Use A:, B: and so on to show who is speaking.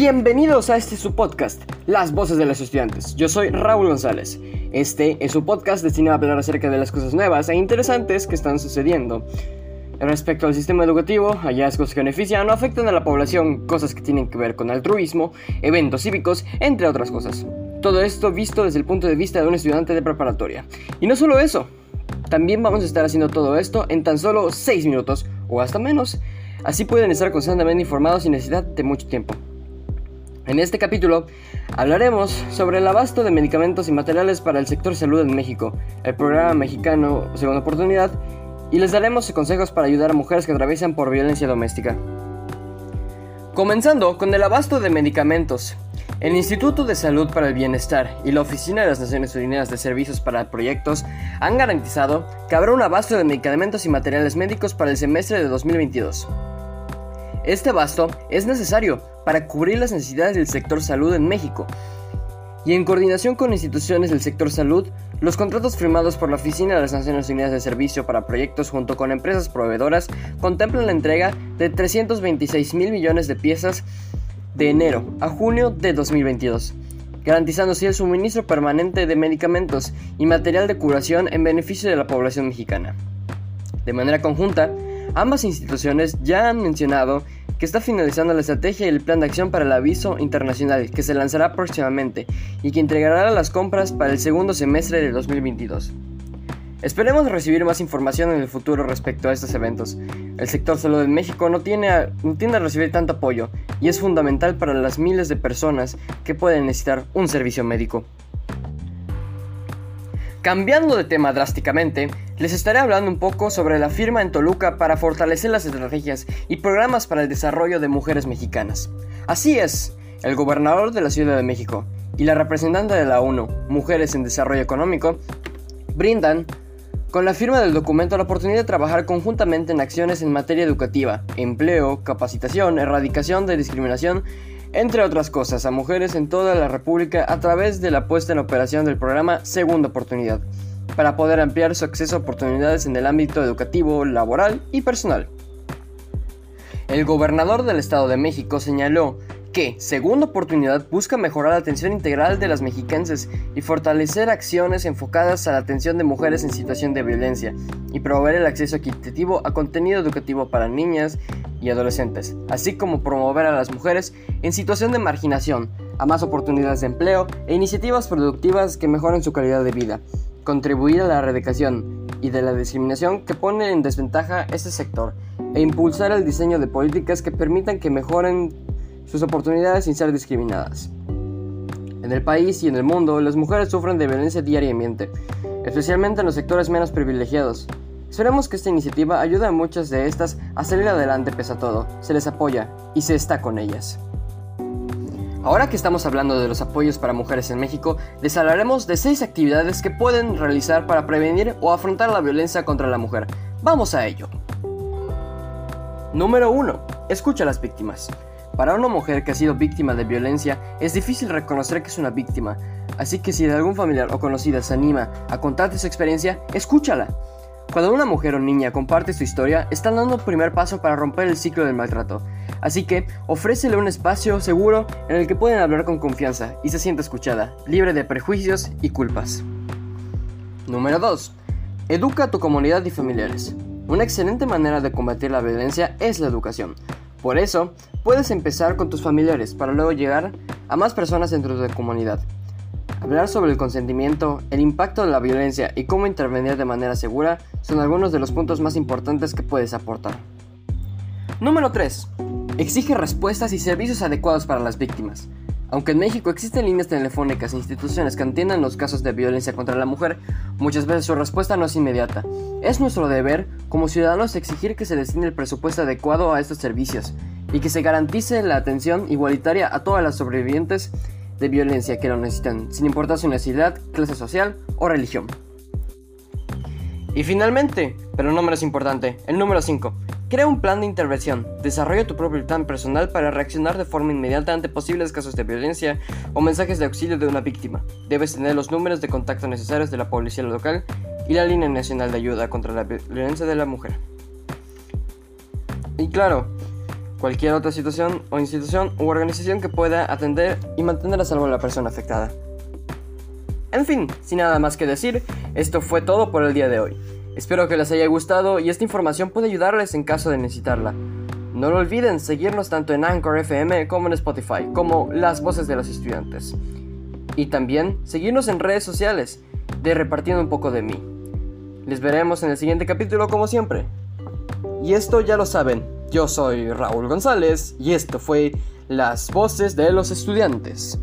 A: Bienvenidos a este su podcast, Las Voces de los Estudiantes. Yo soy Raúl González. Este es su podcast destinado a hablar acerca de las cosas nuevas e interesantes que están sucediendo. Respecto al sistema educativo, hallazgos que benefician o afectan a la población, cosas que tienen que ver con altruismo, eventos cívicos, entre otras cosas. Todo esto visto desde el punto de vista de un estudiante de preparatoria. Y no solo eso, también vamos a estar haciendo todo esto en tan solo 6 minutos o hasta menos. Así pueden estar constantemente informados sin necesidad de mucho tiempo. En este capítulo hablaremos sobre el abasto de medicamentos y materiales para el sector salud en México, el programa mexicano Segunda Oportunidad, y les daremos consejos para ayudar a mujeres que atraviesan por violencia doméstica. Comenzando con el abasto de medicamentos. El Instituto de Salud para el Bienestar y la Oficina de las Naciones Unidas de Servicios para Proyectos han garantizado que habrá un abasto de medicamentos y materiales médicos para el semestre de 2022. Este abasto es necesario para cubrir las necesidades del sector salud en México. Y en coordinación con instituciones del sector salud, los contratos firmados por la Oficina de las Naciones Unidas de Servicio para Proyectos junto con empresas proveedoras contemplan la entrega de 326 mil millones de piezas de enero a junio de 2022, garantizando así el suministro permanente de medicamentos y material de curación en beneficio de la población mexicana. De manera conjunta, Ambas instituciones ya han mencionado que está finalizando la estrategia y el plan de acción para el aviso internacional que se lanzará próximamente y que entregará las compras para el segundo semestre de 2022. Esperemos recibir más información en el futuro respecto a estos eventos. El sector salud en México no tiene, no tiene a recibir tanto apoyo y es fundamental para las miles de personas que pueden necesitar un servicio médico. Cambiando de tema drásticamente, les estaré hablando un poco sobre la firma en Toluca para fortalecer las estrategias y programas para el desarrollo de mujeres mexicanas. Así es, el gobernador de la Ciudad de México y la representante de la ONU, Mujeres en Desarrollo Económico, brindan con la firma del documento la oportunidad de trabajar conjuntamente en acciones en materia educativa, empleo, capacitación, erradicación de discriminación entre otras cosas, a mujeres en toda la República a través de la puesta en operación del programa Segunda Oportunidad, para poder ampliar su acceso a oportunidades en el ámbito educativo, laboral y personal. El gobernador del Estado de México señaló que Segunda Oportunidad busca mejorar la atención integral de las mexicanas y fortalecer acciones enfocadas a la atención de mujeres en situación de violencia y promover el acceso equitativo a contenido educativo para niñas y adolescentes, así como promover a las mujeres en situación de marginación a más oportunidades de empleo e iniciativas productivas que mejoren su calidad de vida, contribuir a la erradicación y de la discriminación que pone en desventaja este sector e impulsar el diseño de políticas que permitan que mejoren sus oportunidades sin ser discriminadas. En el país y en el mundo, las mujeres sufren de violencia diariamente, especialmente en los sectores menos privilegiados. Esperemos que esta iniciativa ayude a muchas de estas a salir adelante pese a todo, se les apoya y se está con ellas. Ahora que estamos hablando de los apoyos para mujeres en México, les hablaremos de 6 actividades que pueden realizar para prevenir o afrontar la violencia contra la mujer. Vamos a ello. Número 1. Escucha a las víctimas. Para una mujer que ha sido víctima de violencia, es difícil reconocer que es una víctima, así que si de algún familiar o conocida se anima a contarte su experiencia, escúchala. Cuando una mujer o niña comparte su historia, están dando un primer paso para romper el ciclo del maltrato. Así que ofrécele un espacio seguro en el que pueden hablar con confianza y se sienta escuchada, libre de prejuicios y culpas. Número 2. Educa a tu comunidad y familiares. Una excelente manera de combatir la violencia es la educación. Por eso, puedes empezar con tus familiares para luego llegar a más personas dentro de tu comunidad. Hablar sobre el consentimiento, el impacto de la violencia y cómo intervenir de manera segura son algunos de los puntos más importantes que puedes aportar. Número 3. Exige respuestas y servicios adecuados para las víctimas. Aunque en México existen líneas telefónicas e instituciones que atiendan los casos de violencia contra la mujer, muchas veces su respuesta no es inmediata. Es nuestro deber como ciudadanos exigir que se destine el presupuesto adecuado a estos servicios y que se garantice la atención igualitaria a todas las sobrevivientes de violencia que lo necesitan, sin importar su necesidad, clase social o religión. Y finalmente, pero no menos importante, el número 5. Crea un plan de intervención. Desarrolla tu propio plan personal para reaccionar de forma inmediata ante posibles casos de violencia o mensajes de auxilio de una víctima. Debes tener los números de contacto necesarios de la policía local y la línea nacional de ayuda contra la violencia de la mujer. Y claro, cualquier otra situación o institución u organización que pueda atender y mantener a salvo a la persona afectada. En fin, sin nada más que decir, esto fue todo por el día de hoy. Espero que les haya gustado y esta información pueda ayudarles en caso de necesitarla. No lo olviden seguirnos tanto en Anchor FM como en Spotify, como Las Voces de los Estudiantes. Y también seguirnos en redes sociales de Repartiendo un poco de mí. Les veremos en el siguiente capítulo como siempre. Y esto ya lo saben, yo soy Raúl González y esto fue Las Voces de los Estudiantes.